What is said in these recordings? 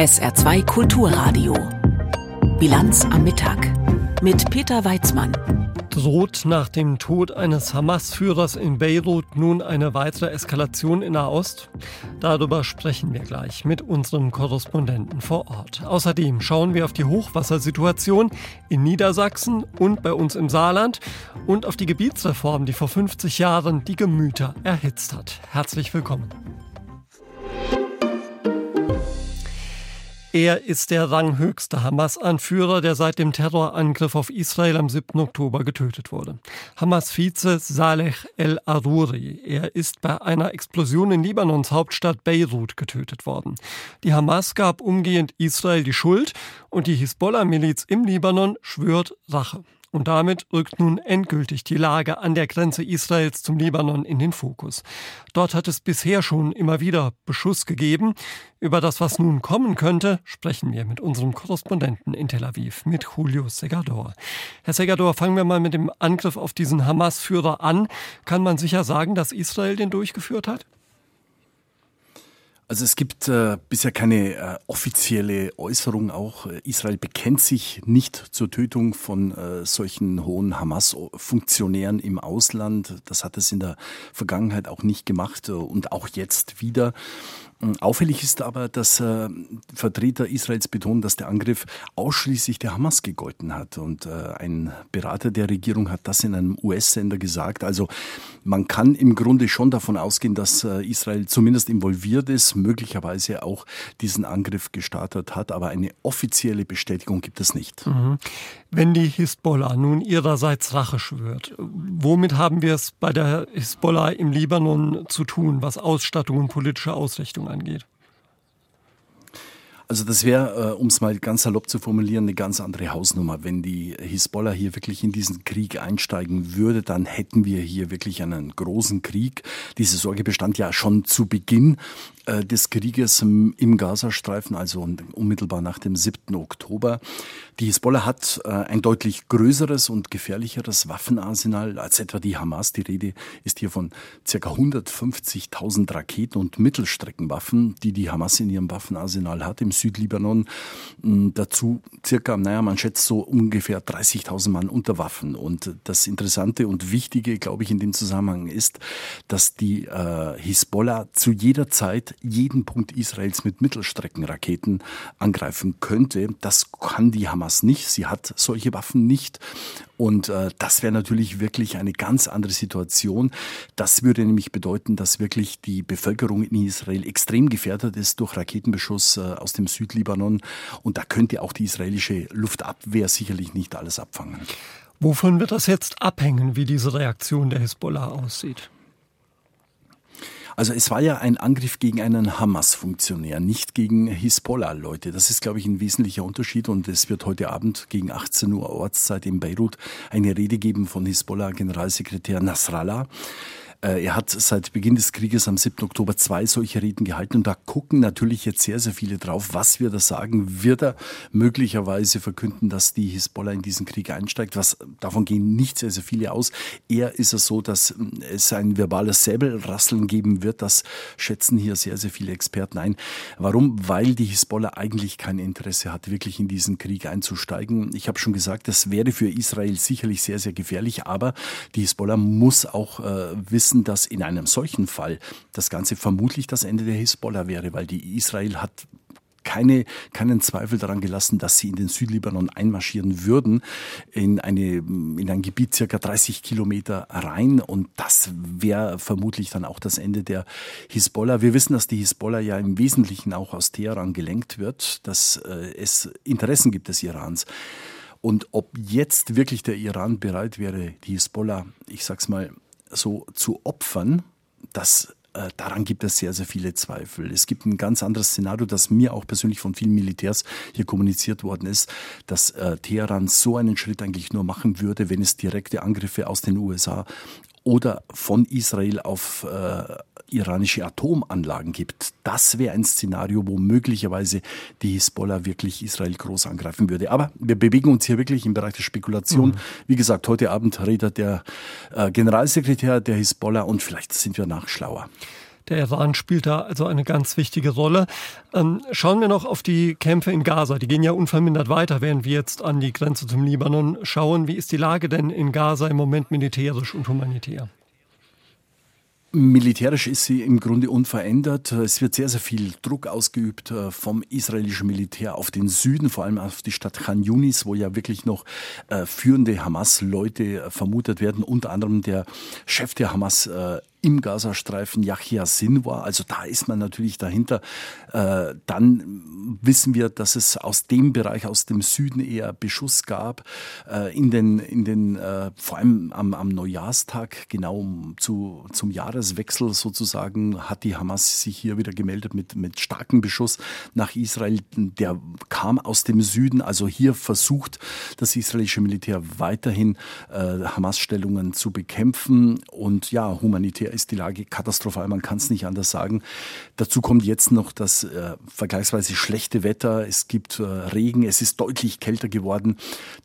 SR2 Kulturradio. Bilanz am Mittag mit Peter Weizmann. Droht nach dem Tod eines Hamas-Führers in Beirut nun eine weitere Eskalation in Nahost? Darüber sprechen wir gleich mit unserem Korrespondenten vor Ort. Außerdem schauen wir auf die Hochwassersituation in Niedersachsen und bei uns im Saarland und auf die Gebietsreform, die vor 50 Jahren die Gemüter erhitzt hat. Herzlich willkommen. Er ist der ranghöchste Hamas-Anführer, der seit dem Terrorangriff auf Israel am 7. Oktober getötet wurde. Hamas-Vize Saleh el-Aruri. Er ist bei einer Explosion in Libanons Hauptstadt Beirut getötet worden. Die Hamas gab umgehend Israel die Schuld und die Hisbollah-Miliz im Libanon schwört Rache. Und damit rückt nun endgültig die Lage an der Grenze Israels zum Libanon in den Fokus. Dort hat es bisher schon immer wieder Beschuss gegeben. Über das, was nun kommen könnte, sprechen wir mit unserem Korrespondenten in Tel Aviv, mit Julio Segador. Herr Segador, fangen wir mal mit dem Angriff auf diesen Hamas-Führer an. Kann man sicher sagen, dass Israel den durchgeführt hat? Also es gibt äh, bisher keine äh, offizielle Äußerung. Auch äh, Israel bekennt sich nicht zur Tötung von äh, solchen hohen Hamas-Funktionären im Ausland. Das hat es in der Vergangenheit auch nicht gemacht äh, und auch jetzt wieder. Auffällig ist aber, dass äh, Vertreter Israels betonen, dass der Angriff ausschließlich der Hamas gegolten hat. Und äh, ein Berater der Regierung hat das in einem US-Sender gesagt. Also man kann im Grunde schon davon ausgehen, dass äh, Israel zumindest involviert ist, möglicherweise auch diesen Angriff gestartet hat. Aber eine offizielle Bestätigung gibt es nicht. Mhm. Wenn die Hisbollah nun ihrerseits Rache schwört, womit haben wir es bei der Hisbollah im Libanon zu tun, was Ausstattung und politische Ausrichtung angeht? Also das wäre, äh, um es mal ganz salopp zu formulieren, eine ganz andere Hausnummer. Wenn die Hisbollah hier wirklich in diesen Krieg einsteigen würde, dann hätten wir hier wirklich einen großen Krieg. Diese Sorge bestand ja schon zu Beginn äh, des Krieges im Gazastreifen, also unmittelbar nach dem 7. Oktober. Die Hisbollah hat äh, ein deutlich größeres und gefährlicheres Waffenarsenal als etwa die Hamas. Die Rede ist hier von ca. 150.000 Raketen und Mittelstreckenwaffen, die die Hamas in ihrem Waffenarsenal hat im Südlibanon. Mm, dazu circa, naja, man schätzt so ungefähr 30.000 Mann unter Waffen. Und das Interessante und Wichtige, glaube ich, in dem Zusammenhang ist, dass die äh, Hisbollah zu jeder Zeit jeden Punkt Israels mit Mittelstreckenraketen angreifen könnte. Das kann die Hamas nicht. Sie hat solche Waffen nicht. Und äh, das wäre natürlich wirklich eine ganz andere Situation. Das würde nämlich bedeuten, dass wirklich die Bevölkerung in Israel extrem gefährdet ist durch Raketenbeschuss äh, aus dem Südlibanon. Und da könnte auch die israelische Luftabwehr sicherlich nicht alles abfangen. Wovon wird das jetzt abhängen, wie diese Reaktion der Hisbollah aussieht? Also es war ja ein Angriff gegen einen Hamas-Funktionär, nicht gegen Hisbollah-Leute. Das ist, glaube ich, ein wesentlicher Unterschied und es wird heute Abend gegen 18 Uhr Ortszeit in Beirut eine Rede geben von Hisbollah-Generalsekretär Nasrallah. Äh, er hat seit Beginn des Krieges am 7. Oktober zwei solche Reden gehalten und da gucken natürlich jetzt sehr, sehr viele drauf. Was wird er sagen? Wird er möglicherweise verkünden, dass die Hisbollah in diesen Krieg einsteigt? Was, davon gehen nicht sehr, sehr viele aus. Eher ist es so, dass hm, es ein verbales Säbelrasseln geben wird. Das schätzen hier sehr, sehr viele Experten ein. Warum? Weil die Hisbollah eigentlich kein Interesse hat, wirklich in diesen Krieg einzusteigen. Ich habe schon gesagt, das wäre für Israel sicherlich sehr, sehr gefährlich, aber die Hisbollah muss auch äh, wissen, wissen, dass in einem solchen Fall das Ganze vermutlich das Ende der Hisbollah wäre, weil die Israel hat keine, keinen Zweifel daran gelassen, dass sie in den Südlibanon einmarschieren würden, in, eine, in ein Gebiet circa 30 Kilometer rein. Und das wäre vermutlich dann auch das Ende der Hisbollah. Wir wissen, dass die Hisbollah ja im Wesentlichen auch aus Teheran gelenkt wird, dass äh, es Interessen gibt des Irans. Und ob jetzt wirklich der Iran bereit wäre, die Hisbollah, ich sag's mal, so zu opfern, das äh, daran gibt es sehr, sehr viele Zweifel. Es gibt ein ganz anderes Szenario, das mir auch persönlich von vielen Militärs hier kommuniziert worden ist, dass äh, Teheran so einen Schritt eigentlich nur machen würde, wenn es direkte Angriffe aus den USA oder von Israel auf äh, iranische Atomanlagen gibt. Das wäre ein Szenario, wo möglicherweise die Hisbollah wirklich Israel groß angreifen würde. Aber wir bewegen uns hier wirklich im Bereich der Spekulation. Mhm. Wie gesagt, heute Abend redet der äh, Generalsekretär der Hisbollah und vielleicht sind wir nachschlauer. Der Iran spielt da also eine ganz wichtige Rolle. Ähm, schauen wir noch auf die Kämpfe in Gaza. Die gehen ja unvermindert weiter, während wir jetzt an die Grenze zum Libanon schauen. Wie ist die Lage denn in Gaza im Moment militärisch und humanitär? Militärisch ist sie im Grunde unverändert. Es wird sehr, sehr viel Druck ausgeübt äh, vom israelischen Militär auf den Süden, vor allem auf die Stadt Khan Yunis, wo ja wirklich noch äh, führende Hamas-Leute äh, vermutet werden. Unter anderem der Chef der Hamas im Gazastreifen Yahya Sinwar. Also da ist man natürlich dahinter. Äh, dann wissen wir, dass es aus dem Bereich, aus dem Süden eher Beschuss gab. Äh, in den, in den, äh, vor allem am, am Neujahrstag, genau zu, zum Jahreswechsel sozusagen, hat die Hamas sich hier wieder gemeldet mit, mit starkem Beschuss nach Israel. Der kam aus dem Süden. Also hier versucht das israelische Militär weiterhin Hamas-Stellungen zu bekämpfen und ja, humanitär ist die Lage katastrophal, man kann es nicht anders sagen. Dazu kommt jetzt noch das äh, vergleichsweise schlechte Wetter. Es gibt äh, Regen, es ist deutlich kälter geworden.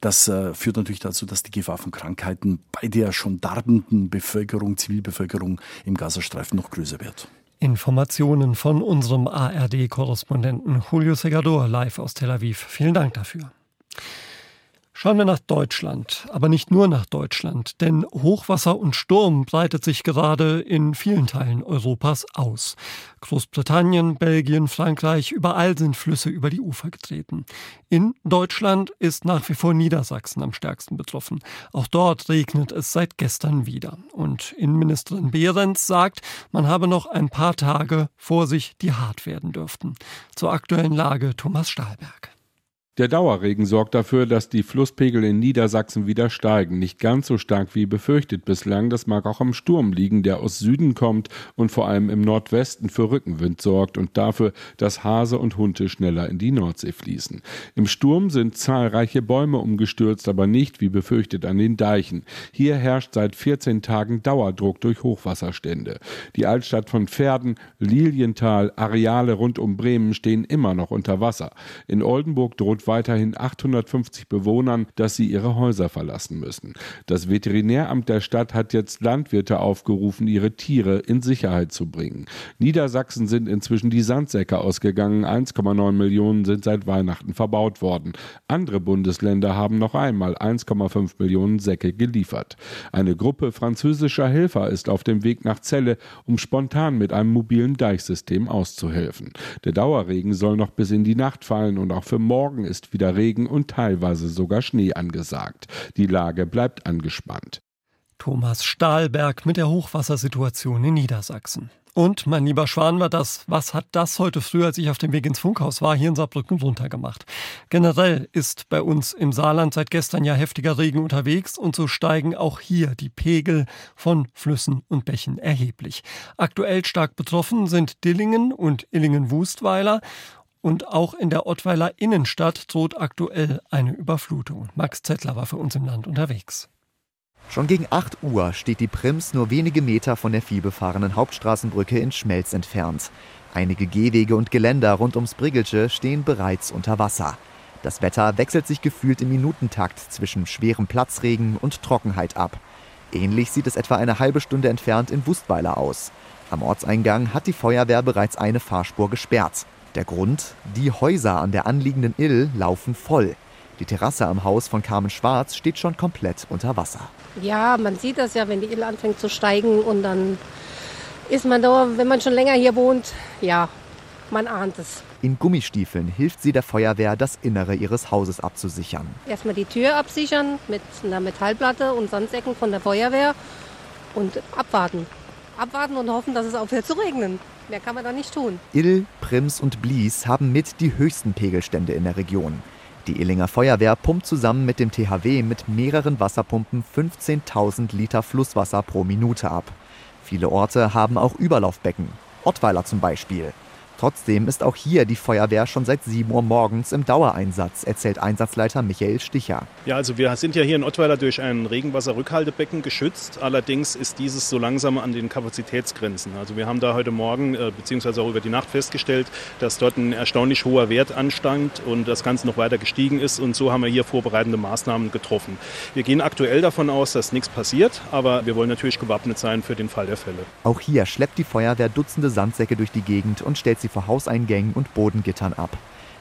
Das äh, führt natürlich dazu, dass die Gefahr von Krankheiten bei der schon darbenden Bevölkerung, Zivilbevölkerung im Gazastreifen noch größer wird. Informationen von unserem ARD-Korrespondenten Julio Segador live aus Tel Aviv. Vielen Dank dafür. Schauen wir nach Deutschland, aber nicht nur nach Deutschland, denn Hochwasser und Sturm breitet sich gerade in vielen Teilen Europas aus. Großbritannien, Belgien, Frankreich, überall sind Flüsse über die Ufer getreten. In Deutschland ist nach wie vor Niedersachsen am stärksten betroffen. Auch dort regnet es seit gestern wieder. Und Innenministerin Behrens sagt, man habe noch ein paar Tage vor sich, die hart werden dürften. Zur aktuellen Lage Thomas Stahlberg. Der Dauerregen sorgt dafür, dass die Flusspegel in Niedersachsen wieder steigen. Nicht ganz so stark wie befürchtet bislang. Das mag auch am Sturm liegen, der aus Süden kommt und vor allem im Nordwesten für Rückenwind sorgt und dafür, dass Hase und Hunte schneller in die Nordsee fließen. Im Sturm sind zahlreiche Bäume umgestürzt, aber nicht wie befürchtet an den Deichen. Hier herrscht seit 14 Tagen Dauerdruck durch Hochwasserstände. Die Altstadt von Pferden, Lilienthal, Areale rund um Bremen stehen immer noch unter Wasser. In Oldenburg droht weiterhin 850 Bewohnern, dass sie ihre Häuser verlassen müssen. Das Veterinäramt der Stadt hat jetzt Landwirte aufgerufen, ihre Tiere in Sicherheit zu bringen. Niedersachsen sind inzwischen die Sandsäcke ausgegangen. 1,9 Millionen sind seit Weihnachten verbaut worden. Andere Bundesländer haben noch einmal 1,5 Millionen Säcke geliefert. Eine Gruppe französischer Helfer ist auf dem Weg nach Celle, um spontan mit einem mobilen Deichsystem auszuhelfen. Der Dauerregen soll noch bis in die Nacht fallen und auch für morgen ist ist wieder Regen und teilweise sogar Schnee angesagt. Die Lage bleibt angespannt. Thomas Stahlberg mit der Hochwassersituation in Niedersachsen. Und mein lieber Schwan war das, was hat das heute früh, als ich auf dem Weg ins Funkhaus war, hier in Saarbrücken runtergemacht? Generell ist bei uns im Saarland seit gestern ja heftiger Regen unterwegs und so steigen auch hier die Pegel von Flüssen und Bächen erheblich. Aktuell stark betroffen sind Dillingen und Illingen-Wustweiler und auch in der Ottweiler Innenstadt droht aktuell eine Überflutung. Max Zettler war für uns im Land unterwegs. Schon gegen 8 Uhr steht die Prims nur wenige Meter von der vielbefahrenen Hauptstraßenbrücke in Schmelz entfernt. Einige Gehwege und Geländer rund ums Brigelsche stehen bereits unter Wasser. Das Wetter wechselt sich gefühlt im Minutentakt zwischen schwerem Platzregen und Trockenheit ab. Ähnlich sieht es etwa eine halbe Stunde entfernt in Wustweiler aus. Am Ortseingang hat die Feuerwehr bereits eine Fahrspur gesperrt. Der Grund? Die Häuser an der anliegenden Ill laufen voll. Die Terrasse am Haus von Carmen Schwarz steht schon komplett unter Wasser. Ja, man sieht das ja, wenn die Ill anfängt zu steigen und dann ist man da, wenn man schon länger hier wohnt, ja, man ahnt es. In Gummistiefeln hilft sie der Feuerwehr, das Innere ihres Hauses abzusichern. Erstmal die Tür absichern mit einer Metallplatte und Sandsäcken von der Feuerwehr und abwarten. Abwarten und hoffen, dass es aufhört zu regnen. Mehr kann man da nicht tun. Ill, Prims und Blies haben mit die höchsten Pegelstände in der Region. Die Illinger Feuerwehr pumpt zusammen mit dem THW mit mehreren Wasserpumpen 15.000 Liter Flusswasser pro Minute ab. Viele Orte haben auch Überlaufbecken. Ottweiler zum Beispiel. Trotzdem ist auch hier die Feuerwehr schon seit 7 Uhr morgens im Dauereinsatz, erzählt Einsatzleiter Michael Sticher. Ja, also wir sind ja hier in Ottweiler durch ein Regenwasserrückhaltebecken geschützt. Allerdings ist dieses so langsam an den Kapazitätsgrenzen. Also wir haben da heute Morgen äh, beziehungsweise auch über die Nacht festgestellt, dass dort ein erstaunlich hoher Wert anstand und das Ganze noch weiter gestiegen ist. Und so haben wir hier vorbereitende Maßnahmen getroffen. Wir gehen aktuell davon aus, dass nichts passiert, aber wir wollen natürlich gewappnet sein für den Fall der Fälle. Auch hier schleppt die Feuerwehr Dutzende Sandsäcke durch die Gegend und stellt sie vor Hauseingängen und Bodengittern ab.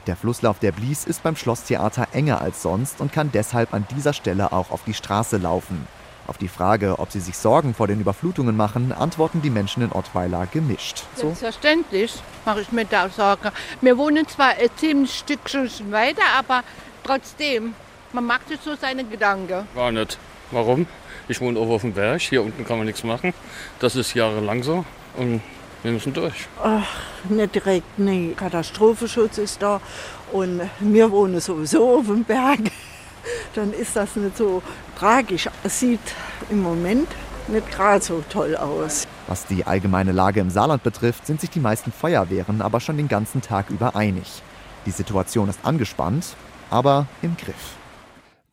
Der Flusslauf der Blies ist beim Schlosstheater enger als sonst und kann deshalb an dieser Stelle auch auf die Straße laufen. Auf die Frage, ob sie sich Sorgen vor den Überflutungen machen, antworten die Menschen in Ottweiler gemischt. Selbstverständlich mache ich mir da Sorgen. Wir wohnen zwar ein ziemlich Stückchen weiter, aber trotzdem, man macht sich so seine Gedanken. Gar nicht. Warum? Ich wohne oben auf dem Berg, hier unten kann man nichts machen. Das ist jahrelang so und wir müssen durch. Ach, nicht direkt, nee. Katastrophenschutz ist da und wir wohnen sowieso auf dem Berg. Dann ist das nicht so tragisch. Es sieht im Moment nicht gerade so toll aus. Was die allgemeine Lage im Saarland betrifft, sind sich die meisten Feuerwehren aber schon den ganzen Tag über einig. Die Situation ist angespannt, aber im Griff.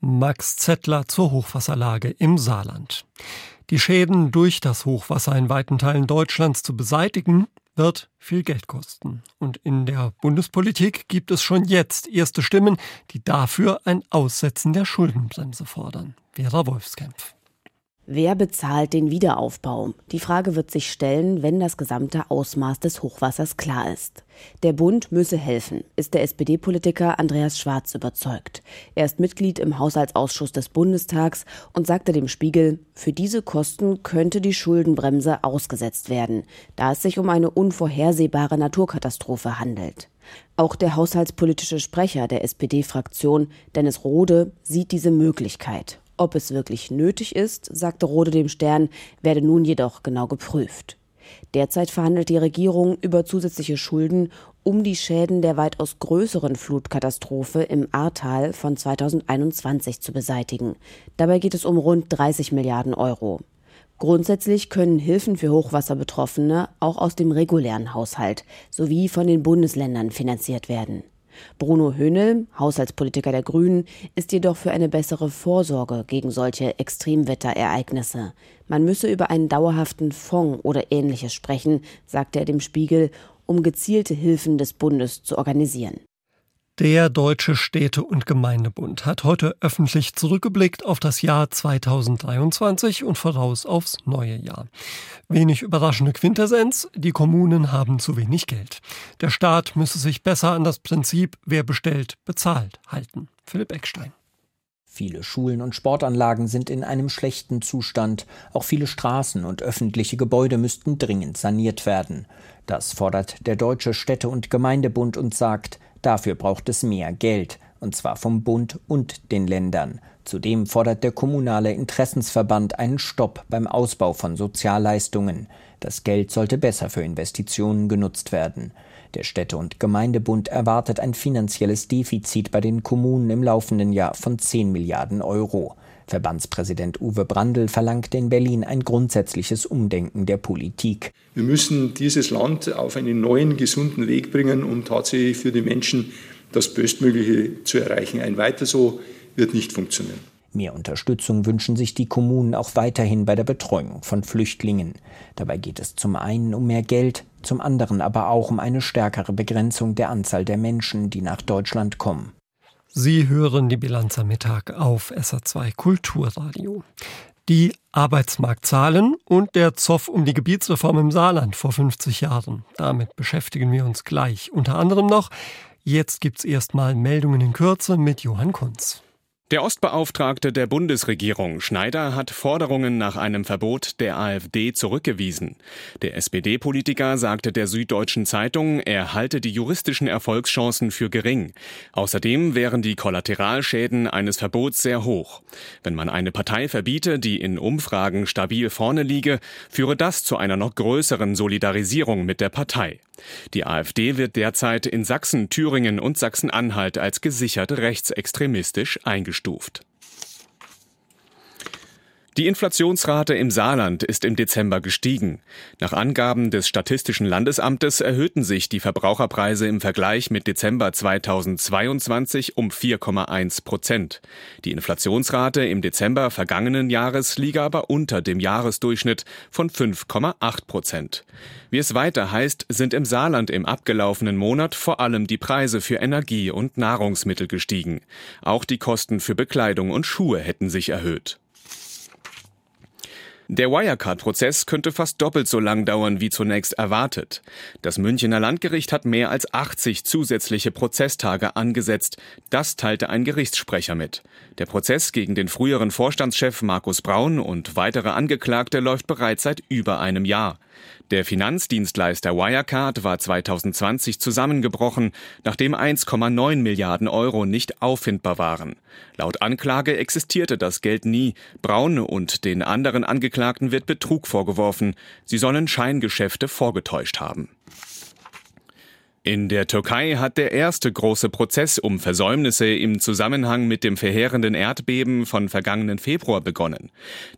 Max Zettler zur Hochwasserlage im Saarland. Die Schäden durch das Hochwasser in weiten Teilen Deutschlands zu beseitigen, wird viel Geld kosten. Und in der Bundespolitik gibt es schon jetzt erste Stimmen, die dafür ein Aussetzen der Schuldenbremse fordern. Vera Wolfskämpf. Wer bezahlt den Wiederaufbau? Die Frage wird sich stellen, wenn das gesamte Ausmaß des Hochwassers klar ist. Der Bund müsse helfen, ist der SPD-Politiker Andreas Schwarz überzeugt. Er ist Mitglied im Haushaltsausschuss des Bundestags und sagte dem Spiegel, für diese Kosten könnte die Schuldenbremse ausgesetzt werden, da es sich um eine unvorhersehbare Naturkatastrophe handelt. Auch der haushaltspolitische Sprecher der SPD-Fraktion, Dennis Rode, sieht diese Möglichkeit ob es wirklich nötig ist, sagte Rode dem Stern, werde nun jedoch genau geprüft. Derzeit verhandelt die Regierung über zusätzliche Schulden, um die Schäden der weitaus größeren Flutkatastrophe im Ahrtal von 2021 zu beseitigen. Dabei geht es um rund 30 Milliarden Euro. Grundsätzlich können Hilfen für Hochwasserbetroffene auch aus dem regulären Haushalt sowie von den Bundesländern finanziert werden. Bruno Höhnel, Haushaltspolitiker der Grünen, ist jedoch für eine bessere Vorsorge gegen solche Extremwetterereignisse. Man müsse über einen dauerhaften Fonds oder ähnliches sprechen, sagte er dem Spiegel, um gezielte Hilfen des Bundes zu organisieren. Der Deutsche Städte- und Gemeindebund hat heute öffentlich zurückgeblickt auf das Jahr 2023 und voraus aufs neue Jahr. Wenig überraschende Quintessenz, die Kommunen haben zu wenig Geld. Der Staat müsse sich besser an das Prinzip, wer bestellt, bezahlt halten. Philipp Eckstein. Viele Schulen und Sportanlagen sind in einem schlechten Zustand. Auch viele Straßen und öffentliche Gebäude müssten dringend saniert werden. Das fordert der Deutsche Städte- und Gemeindebund und sagt, Dafür braucht es mehr Geld, und zwar vom Bund und den Ländern. Zudem fordert der kommunale Interessensverband einen Stopp beim Ausbau von Sozialleistungen. Das Geld sollte besser für Investitionen genutzt werden. Der Städte- und Gemeindebund erwartet ein finanzielles Defizit bei den Kommunen im laufenden Jahr von 10 Milliarden Euro. Verbandspräsident Uwe Brandl verlangte in Berlin ein grundsätzliches Umdenken der Politik. Wir müssen dieses Land auf einen neuen, gesunden Weg bringen, um tatsächlich für die Menschen das Bestmögliche zu erreichen. Ein weiter so wird nicht funktionieren. Mehr Unterstützung wünschen sich die Kommunen auch weiterhin bei der Betreuung von Flüchtlingen. Dabei geht es zum einen um mehr Geld, zum anderen aber auch um eine stärkere Begrenzung der Anzahl der Menschen, die nach Deutschland kommen. Sie hören die Bilanz am Mittag auf SA2 Kulturradio. Die Arbeitsmarktzahlen und der Zoff um die Gebietsreform im Saarland vor 50 Jahren. Damit beschäftigen wir uns gleich. Unter anderem noch, jetzt gibt's erstmal Meldungen in Kürze mit Johann Kunz. Der Ostbeauftragte der Bundesregierung Schneider hat Forderungen nach einem Verbot der AfD zurückgewiesen. Der SPD-Politiker sagte der Süddeutschen Zeitung, er halte die juristischen Erfolgschancen für gering. Außerdem wären die Kollateralschäden eines Verbots sehr hoch. Wenn man eine Partei verbiete, die in Umfragen stabil vorne liege, führe das zu einer noch größeren Solidarisierung mit der Partei. Die AfD wird derzeit in Sachsen, Thüringen und Sachsen-Anhalt als gesichert rechtsextremistisch eingestuft. Die Inflationsrate im Saarland ist im Dezember gestiegen. Nach Angaben des Statistischen Landesamtes erhöhten sich die Verbraucherpreise im Vergleich mit Dezember 2022 um 4,1 Prozent. Die Inflationsrate im Dezember vergangenen Jahres liege aber unter dem Jahresdurchschnitt von 5,8 Prozent. Wie es weiter heißt, sind im Saarland im abgelaufenen Monat vor allem die Preise für Energie und Nahrungsmittel gestiegen. Auch die Kosten für Bekleidung und Schuhe hätten sich erhöht. Der Wirecard-Prozess könnte fast doppelt so lang dauern wie zunächst erwartet. Das Münchener Landgericht hat mehr als 80 zusätzliche Prozesstage angesetzt. Das teilte ein Gerichtssprecher mit. Der Prozess gegen den früheren Vorstandschef Markus Braun und weitere Angeklagte läuft bereits seit über einem Jahr. Der Finanzdienstleister Wirecard war 2020 zusammengebrochen, nachdem 1,9 Milliarden Euro nicht auffindbar waren. Laut Anklage existierte das Geld nie. Braun und den anderen Angeklagten wird Betrug vorgeworfen. Sie sollen Scheingeschäfte vorgetäuscht haben. In der Türkei hat der erste große Prozess um Versäumnisse im Zusammenhang mit dem verheerenden Erdbeben von vergangenen Februar begonnen.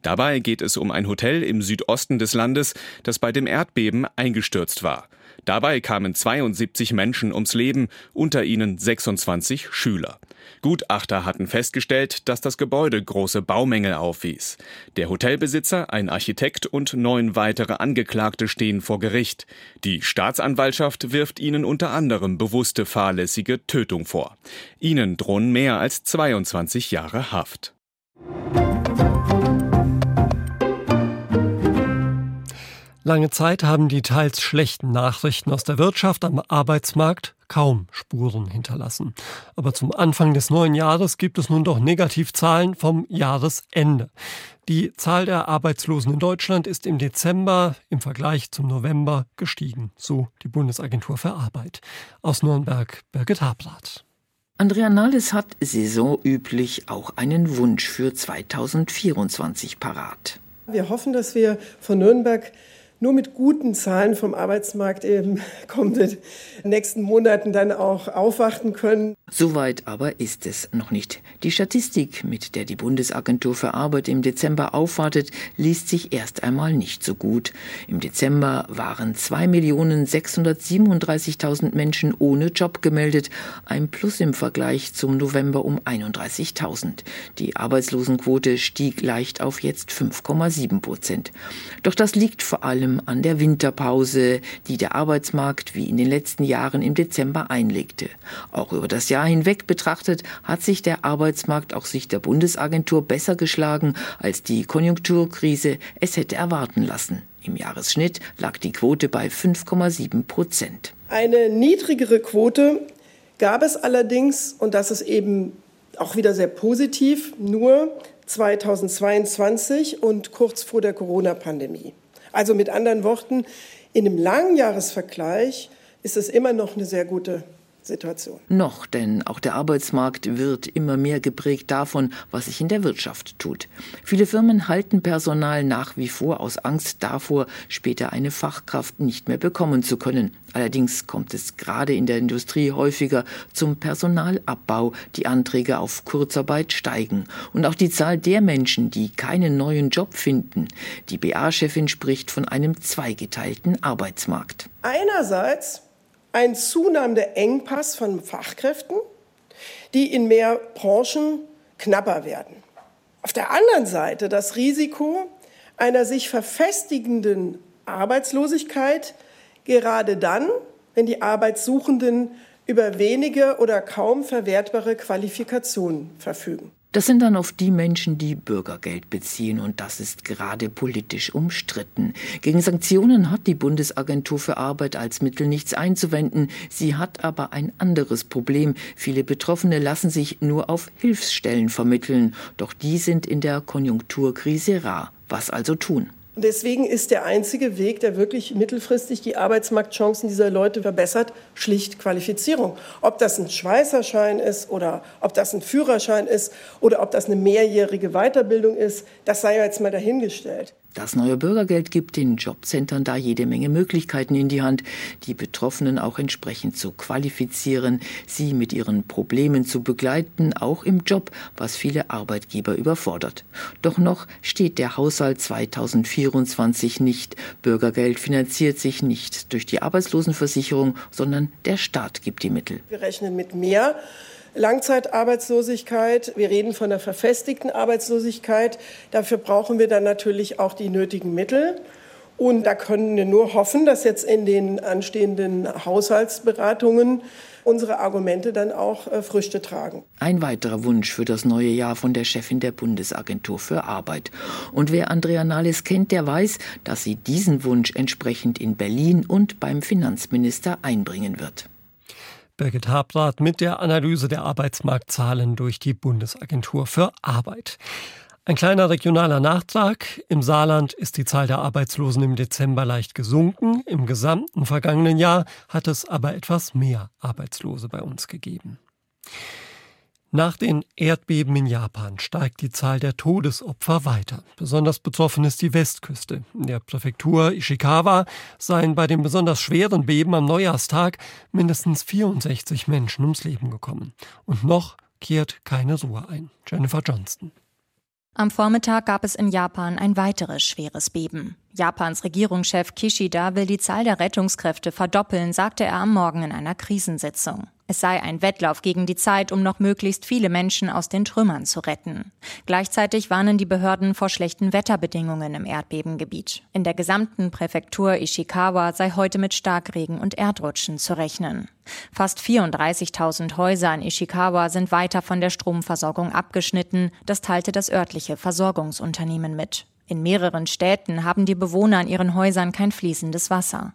Dabei geht es um ein Hotel im Südosten des Landes, das bei dem Erdbeben eingestürzt war. Dabei kamen 72 Menschen ums Leben, unter ihnen 26 Schüler. Gutachter hatten festgestellt, dass das Gebäude große Baumängel aufwies. Der Hotelbesitzer, ein Architekt und neun weitere Angeklagte stehen vor Gericht. Die Staatsanwaltschaft wirft ihnen unter anderem bewusste fahrlässige Tötung vor. Ihnen drohen mehr als 22 Jahre Haft. Lange Zeit haben die teils schlechten Nachrichten aus der Wirtschaft am Arbeitsmarkt kaum Spuren hinterlassen. Aber zum Anfang des neuen Jahres gibt es nun doch Negativzahlen vom Jahresende. Die Zahl der Arbeitslosen in Deutschland ist im Dezember im Vergleich zum November gestiegen, so die Bundesagentur für Arbeit. Aus Nürnberg Birgit Hablath. Andrea Nahles hat saisonüblich auch einen Wunsch für 2024 parat. Wir hoffen, dass wir von Nürnberg nur mit guten Zahlen vom Arbeitsmarkt im kommenden nächsten Monaten dann auch aufwarten können. Soweit aber ist es noch nicht. Die Statistik, mit der die Bundesagentur für Arbeit im Dezember aufwartet, liest sich erst einmal nicht so gut. Im Dezember waren 2.637.000 Menschen ohne Job gemeldet, ein Plus im Vergleich zum November um 31.000. Die Arbeitslosenquote stieg leicht auf jetzt 5,7 Prozent. Doch das liegt vor allem an der Winterpause, die der Arbeitsmarkt wie in den letzten Jahren im Dezember einlegte. Auch über das Jahr hinweg betrachtet hat sich der Arbeitsmarkt aus Sicht der Bundesagentur besser geschlagen, als die Konjunkturkrise es hätte erwarten lassen. Im Jahresschnitt lag die Quote bei 5,7 Prozent. Eine niedrigere Quote gab es allerdings, und das ist eben auch wieder sehr positiv, nur 2022 und kurz vor der Corona-Pandemie. Also mit anderen Worten, in einem Langjahresvergleich ist es immer noch eine sehr gute Situation. Noch, denn auch der Arbeitsmarkt wird immer mehr geprägt davon, was sich in der Wirtschaft tut. Viele Firmen halten Personal nach wie vor aus Angst davor, später eine Fachkraft nicht mehr bekommen zu können. Allerdings kommt es gerade in der Industrie häufiger zum Personalabbau. Die Anträge auf Kurzarbeit steigen. Und auch die Zahl der Menschen, die keinen neuen Job finden. Die BA-Chefin spricht von einem zweigeteilten Arbeitsmarkt. Einerseits ein zunehmender Engpass von Fachkräften, die in mehr Branchen knapper werden. Auf der anderen Seite das Risiko einer sich verfestigenden Arbeitslosigkeit, gerade dann, wenn die Arbeitssuchenden über wenige oder kaum verwertbare Qualifikationen verfügen. Das sind dann oft die Menschen, die Bürgergeld beziehen und das ist gerade politisch umstritten. Gegen Sanktionen hat die Bundesagentur für Arbeit als Mittel nichts einzuwenden. Sie hat aber ein anderes Problem. Viele Betroffene lassen sich nur auf Hilfsstellen vermitteln, doch die sind in der Konjunkturkrise rar. Was also tun? Und deswegen ist der einzige Weg, der wirklich mittelfristig die Arbeitsmarktchancen dieser Leute verbessert, schlicht Qualifizierung. Ob das ein Schweißerschein ist oder ob das ein Führerschein ist oder ob das eine mehrjährige Weiterbildung ist, das sei jetzt mal dahingestellt. Das neue Bürgergeld gibt den Jobcentern da jede Menge Möglichkeiten in die Hand, die Betroffenen auch entsprechend zu qualifizieren, sie mit ihren Problemen zu begleiten, auch im Job, was viele Arbeitgeber überfordert. Doch noch steht der Haushalt 2024 nicht. Bürgergeld finanziert sich nicht durch die Arbeitslosenversicherung, sondern der Staat gibt die Mittel. Wir rechnen mit mehr Langzeitarbeitslosigkeit. Wir reden von der verfestigten Arbeitslosigkeit. Dafür brauchen wir dann natürlich auch die nötigen Mittel. Und da können wir nur hoffen, dass jetzt in den anstehenden Haushaltsberatungen unsere Argumente dann auch äh, Früchte tragen. Ein weiterer Wunsch für das neue Jahr von der Chefin der Bundesagentur für Arbeit. Und wer Andrea Nahles kennt, der weiß, dass sie diesen Wunsch entsprechend in Berlin und beim Finanzminister einbringen wird. Birgit Habrath mit der Analyse der Arbeitsmarktzahlen durch die Bundesagentur für Arbeit. Ein kleiner regionaler Nachtrag. Im Saarland ist die Zahl der Arbeitslosen im Dezember leicht gesunken. Im gesamten vergangenen Jahr hat es aber etwas mehr Arbeitslose bei uns gegeben. Nach den Erdbeben in Japan steigt die Zahl der Todesopfer weiter. Besonders betroffen ist die Westküste. In der Präfektur Ishikawa seien bei den besonders schweren Beben am Neujahrstag mindestens 64 Menschen ums Leben gekommen. Und noch kehrt keine Ruhe ein. Jennifer Johnston. Am Vormittag gab es in Japan ein weiteres schweres Beben. Japans Regierungschef Kishida will die Zahl der Rettungskräfte verdoppeln, sagte er am Morgen in einer Krisensitzung. Es sei ein Wettlauf gegen die Zeit, um noch möglichst viele Menschen aus den Trümmern zu retten. Gleichzeitig warnen die Behörden vor schlechten Wetterbedingungen im Erdbebengebiet. In der gesamten Präfektur Ishikawa sei heute mit Starkregen und Erdrutschen zu rechnen. Fast 34.000 Häuser in Ishikawa sind weiter von der Stromversorgung abgeschnitten, das teilte das örtliche Versorgungsunternehmen mit. In mehreren Städten haben die Bewohner in ihren Häusern kein fließendes Wasser.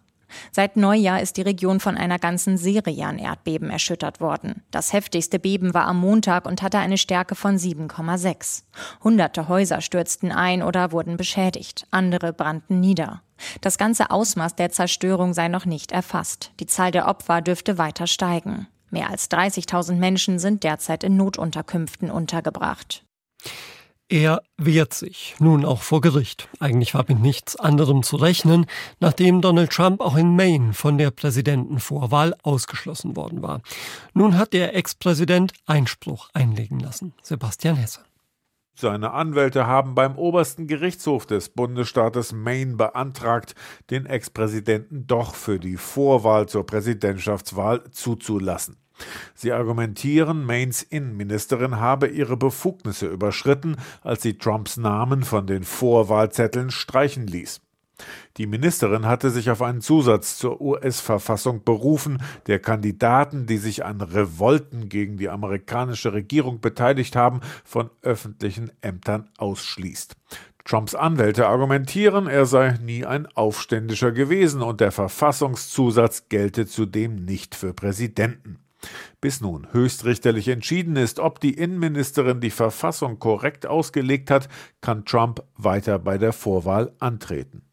Seit Neujahr ist die Region von einer ganzen Serie an Erdbeben erschüttert worden. Das heftigste Beben war am Montag und hatte eine Stärke von 7,6. Hunderte Häuser stürzten ein oder wurden beschädigt, andere brannten nieder. Das ganze Ausmaß der Zerstörung sei noch nicht erfasst. Die Zahl der Opfer dürfte weiter steigen. Mehr als 30.000 Menschen sind derzeit in Notunterkünften untergebracht. Er wehrt sich, nun auch vor Gericht. Eigentlich war mit nichts anderem zu rechnen, nachdem Donald Trump auch in Maine von der Präsidentenvorwahl ausgeschlossen worden war. Nun hat der Ex-Präsident Einspruch einlegen lassen. Sebastian Hesse. Seine Anwälte haben beim obersten Gerichtshof des Bundesstaates Maine beantragt, den Ex-Präsidenten doch für die Vorwahl zur Präsidentschaftswahl zuzulassen. Sie argumentieren, Maines Innenministerin habe ihre Befugnisse überschritten, als sie Trumps Namen von den Vorwahlzetteln streichen ließ. Die Ministerin hatte sich auf einen Zusatz zur US-Verfassung berufen, der Kandidaten, die sich an Revolten gegen die amerikanische Regierung beteiligt haben, von öffentlichen Ämtern ausschließt. Trumps Anwälte argumentieren, er sei nie ein Aufständischer gewesen und der Verfassungszusatz gelte zudem nicht für Präsidenten. Bis nun höchstrichterlich entschieden ist, ob die Innenministerin die Verfassung korrekt ausgelegt hat, kann Trump weiter bei der Vorwahl antreten.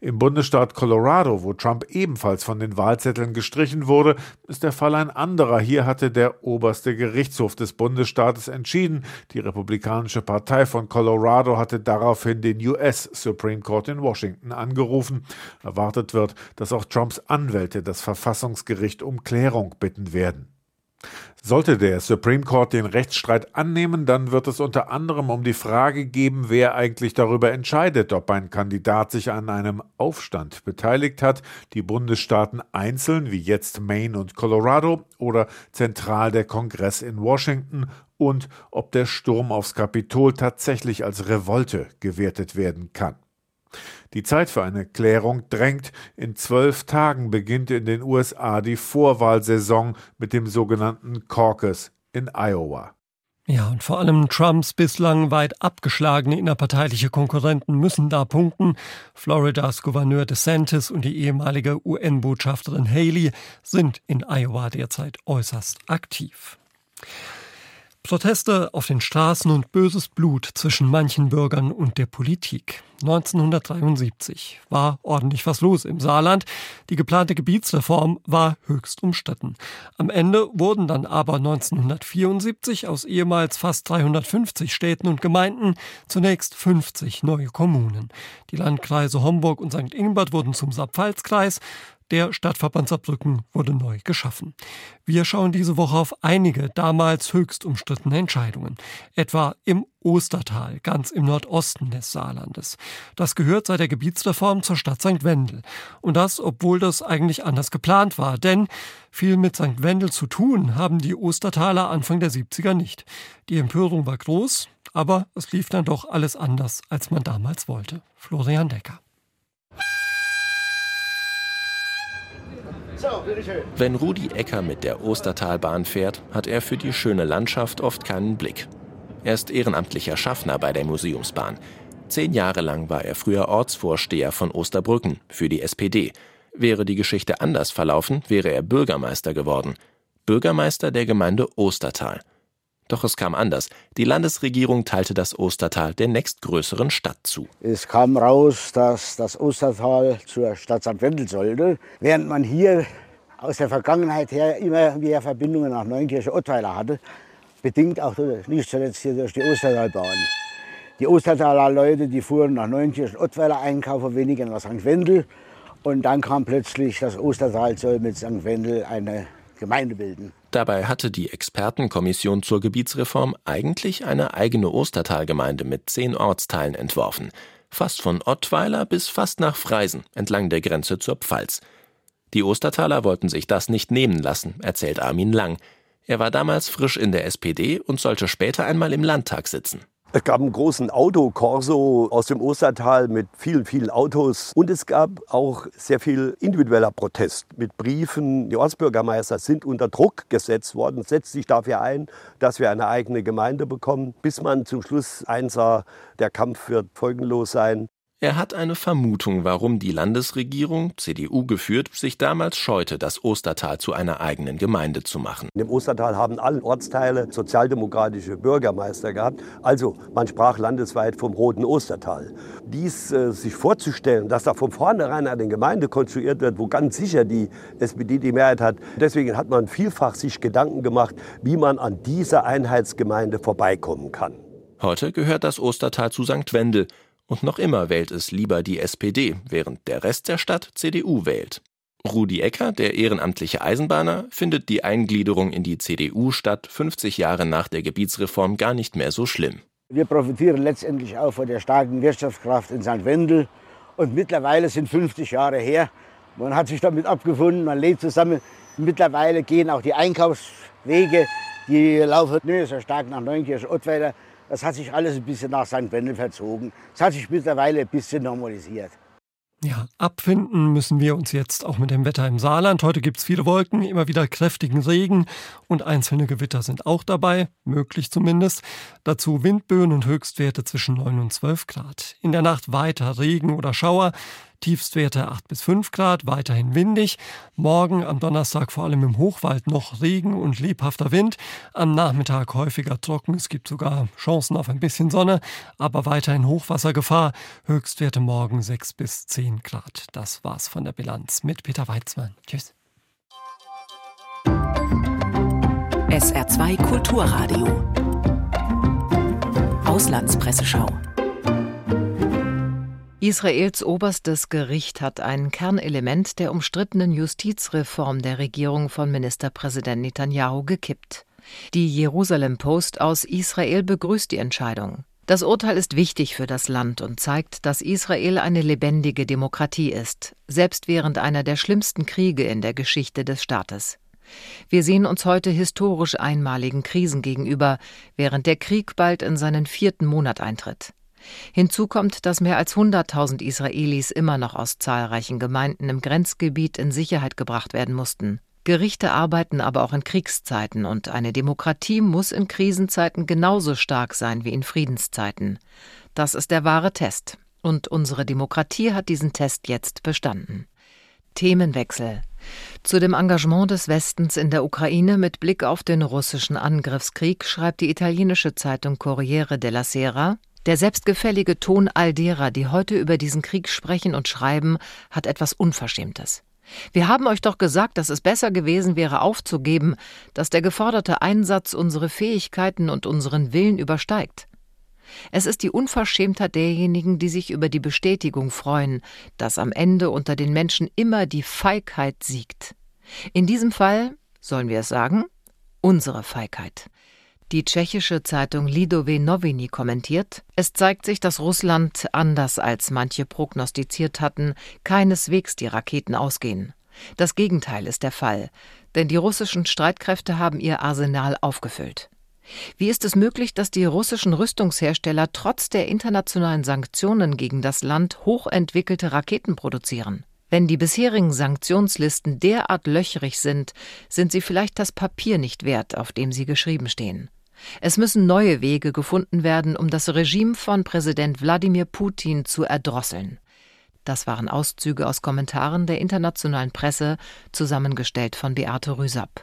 Im Bundesstaat Colorado, wo Trump ebenfalls von den Wahlzetteln gestrichen wurde, ist der Fall ein anderer. Hier hatte der oberste Gerichtshof des Bundesstaates entschieden. Die Republikanische Partei von Colorado hatte daraufhin den US Supreme Court in Washington angerufen. Erwartet wird, dass auch Trumps Anwälte das Verfassungsgericht um Klärung bitten werden. Sollte der Supreme Court den Rechtsstreit annehmen, dann wird es unter anderem um die Frage geben, wer eigentlich darüber entscheidet, ob ein Kandidat sich an einem Aufstand beteiligt hat, die Bundesstaaten einzeln, wie jetzt Maine und Colorado, oder zentral der Kongress in Washington, und ob der Sturm aufs Kapitol tatsächlich als Revolte gewertet werden kann. Die Zeit für eine Klärung drängt. In zwölf Tagen beginnt in den USA die Vorwahlsaison mit dem sogenannten Caucus in Iowa. Ja, und vor allem Trumps bislang weit abgeschlagene innerparteiliche Konkurrenten müssen da punkten. Floridas Gouverneur DeSantis und die ehemalige UN-Botschafterin Haley sind in Iowa derzeit äußerst aktiv. Proteste auf den Straßen und böses Blut zwischen manchen Bürgern und der Politik. 1973 war ordentlich was los im Saarland. Die geplante Gebietsreform war höchst umstritten. Am Ende wurden dann aber 1974 aus ehemals fast 350 Städten und Gemeinden zunächst 50 neue Kommunen. Die Landkreise Homburg und St. Ingbert wurden zum Saarpfalzkreis. Der Stadtverband Saarbrücken wurde neu geschaffen. Wir schauen diese Woche auf einige damals höchst umstrittene Entscheidungen. Etwa im Ostertal, ganz im Nordosten des Saarlandes. Das gehört seit der Gebietsreform zur Stadt St. Wendel. Und das, obwohl das eigentlich anders geplant war. Denn viel mit St. Wendel zu tun haben die Ostertaler Anfang der 70er nicht. Die Empörung war groß, aber es lief dann doch alles anders, als man damals wollte. Florian Decker. Wenn Rudi Ecker mit der Ostertalbahn fährt, hat er für die schöne Landschaft oft keinen Blick. Er ist ehrenamtlicher Schaffner bei der Museumsbahn. Zehn Jahre lang war er früher Ortsvorsteher von Osterbrücken für die SPD. Wäre die Geschichte anders verlaufen, wäre er Bürgermeister geworden. Bürgermeister der Gemeinde Ostertal. Doch es kam anders. Die Landesregierung teilte das Ostertal der nächstgrößeren Stadt zu. Es kam raus, dass das Ostertal zur Stadt St. Wendel sollte, während man hier aus der Vergangenheit her immer wieder Verbindungen nach Neunkirche-Ottweiler hatte, bedingt auch nicht zuletzt hier durch die Ostertalbahn. Die Ostertaler Leute, die fuhren nach Neunkirchen-Ottweiler einkaufen, weniger nach St. Wendel. Und dann kam plötzlich das Ostertal soll mit St. Wendel eine Gemeinde bilden. Dabei hatte die Expertenkommission zur Gebietsreform eigentlich eine eigene Ostertalgemeinde mit zehn Ortsteilen entworfen. Fast von Ottweiler bis fast nach Freisen, entlang der Grenze zur Pfalz. Die Ostertaler wollten sich das nicht nehmen lassen, erzählt Armin Lang. Er war damals frisch in der SPD und sollte später einmal im Landtag sitzen. Es gab einen großen Autokorso aus dem Ostertal mit vielen, vielen Autos. Und es gab auch sehr viel individueller Protest mit Briefen. Die Ortsbürgermeister sind unter Druck gesetzt worden, setzt sich dafür ein, dass wir eine eigene Gemeinde bekommen, bis man zum Schluss einsah, der Kampf wird folgenlos sein. Er hat eine Vermutung, warum die Landesregierung, CDU geführt, sich damals scheute, das Ostertal zu einer eigenen Gemeinde zu machen. Im Ostertal haben alle Ortsteile sozialdemokratische Bürgermeister gehabt. Also man sprach landesweit vom roten Ostertal. Dies äh, sich vorzustellen, dass da von vornherein eine Gemeinde konstruiert wird, wo ganz sicher die SPD die Mehrheit hat, deswegen hat man vielfach sich Gedanken gemacht, wie man an dieser Einheitsgemeinde vorbeikommen kann. Heute gehört das Ostertal zu St. Wendel und noch immer wählt es lieber die SPD, während der Rest der Stadt CDU wählt. Rudi Ecker, der ehrenamtliche Eisenbahner, findet die Eingliederung in die CDU statt 50 Jahre nach der Gebietsreform gar nicht mehr so schlimm. Wir profitieren letztendlich auch von der starken Wirtschaftskraft in St. Wendel. Und mittlerweile sind 50 Jahre her. Man hat sich damit abgefunden, man lebt zusammen. Mittlerweile gehen auch die Einkaufswege, die laufen nicht so stark nach Neunkirchen-Ottweiler, das hat sich alles ein bisschen nach St. Wendel verzogen. Es hat sich mittlerweile ein bisschen normalisiert. Ja, abfinden müssen wir uns jetzt auch mit dem Wetter im Saarland. Heute gibt es viele Wolken, immer wieder kräftigen Regen und einzelne Gewitter sind auch dabei, möglich zumindest. Dazu Windböen und Höchstwerte zwischen 9 und 12 Grad. In der Nacht weiter Regen oder Schauer. Tiefstwerte 8 bis 5 Grad, weiterhin windig. Morgen am Donnerstag vor allem im Hochwald noch Regen und lebhafter Wind. Am Nachmittag häufiger trocken. Es gibt sogar Chancen auf ein bisschen Sonne, aber weiterhin Hochwassergefahr. Höchstwerte morgen 6 bis 10 Grad. Das war's von der Bilanz mit Peter Weizmann. Tschüss. SR2 Kulturradio. Auslandspresseschau. Israels oberstes Gericht hat ein Kernelement der umstrittenen Justizreform der Regierung von Ministerpräsident Netanyahu gekippt. Die Jerusalem Post aus Israel begrüßt die Entscheidung. Das Urteil ist wichtig für das Land und zeigt, dass Israel eine lebendige Demokratie ist, selbst während einer der schlimmsten Kriege in der Geschichte des Staates. Wir sehen uns heute historisch einmaligen Krisen gegenüber, während der Krieg bald in seinen vierten Monat eintritt. Hinzu kommt, dass mehr als 100.000 Israelis immer noch aus zahlreichen Gemeinden im Grenzgebiet in Sicherheit gebracht werden mussten. Gerichte arbeiten aber auch in Kriegszeiten und eine Demokratie muss in Krisenzeiten genauso stark sein wie in Friedenszeiten. Das ist der wahre Test. Und unsere Demokratie hat diesen Test jetzt bestanden. Themenwechsel. Zu dem Engagement des Westens in der Ukraine mit Blick auf den russischen Angriffskrieg schreibt die italienische Zeitung Corriere della Sera, der selbstgefällige Ton all derer, die heute über diesen Krieg sprechen und schreiben, hat etwas Unverschämtes. Wir haben euch doch gesagt, dass es besser gewesen wäre, aufzugeben, dass der geforderte Einsatz unsere Fähigkeiten und unseren Willen übersteigt. Es ist die Unverschämtheit derjenigen, die sich über die Bestätigung freuen, dass am Ende unter den Menschen immer die Feigheit siegt. In diesem Fall, sollen wir es sagen, unsere Feigheit. Die tschechische Zeitung Lidové Noviny kommentiert, es zeigt sich, dass Russland, anders als manche prognostiziert hatten, keineswegs die Raketen ausgehen. Das Gegenteil ist der Fall, denn die russischen Streitkräfte haben ihr Arsenal aufgefüllt. Wie ist es möglich, dass die russischen Rüstungshersteller trotz der internationalen Sanktionen gegen das Land hochentwickelte Raketen produzieren? Wenn die bisherigen Sanktionslisten derart löchrig sind, sind sie vielleicht das Papier nicht wert, auf dem sie geschrieben stehen. Es müssen neue Wege gefunden werden, um das Regime von Präsident Wladimir Putin zu erdrosseln. Das waren Auszüge aus Kommentaren der internationalen Presse, zusammengestellt von Beate Rüsapp.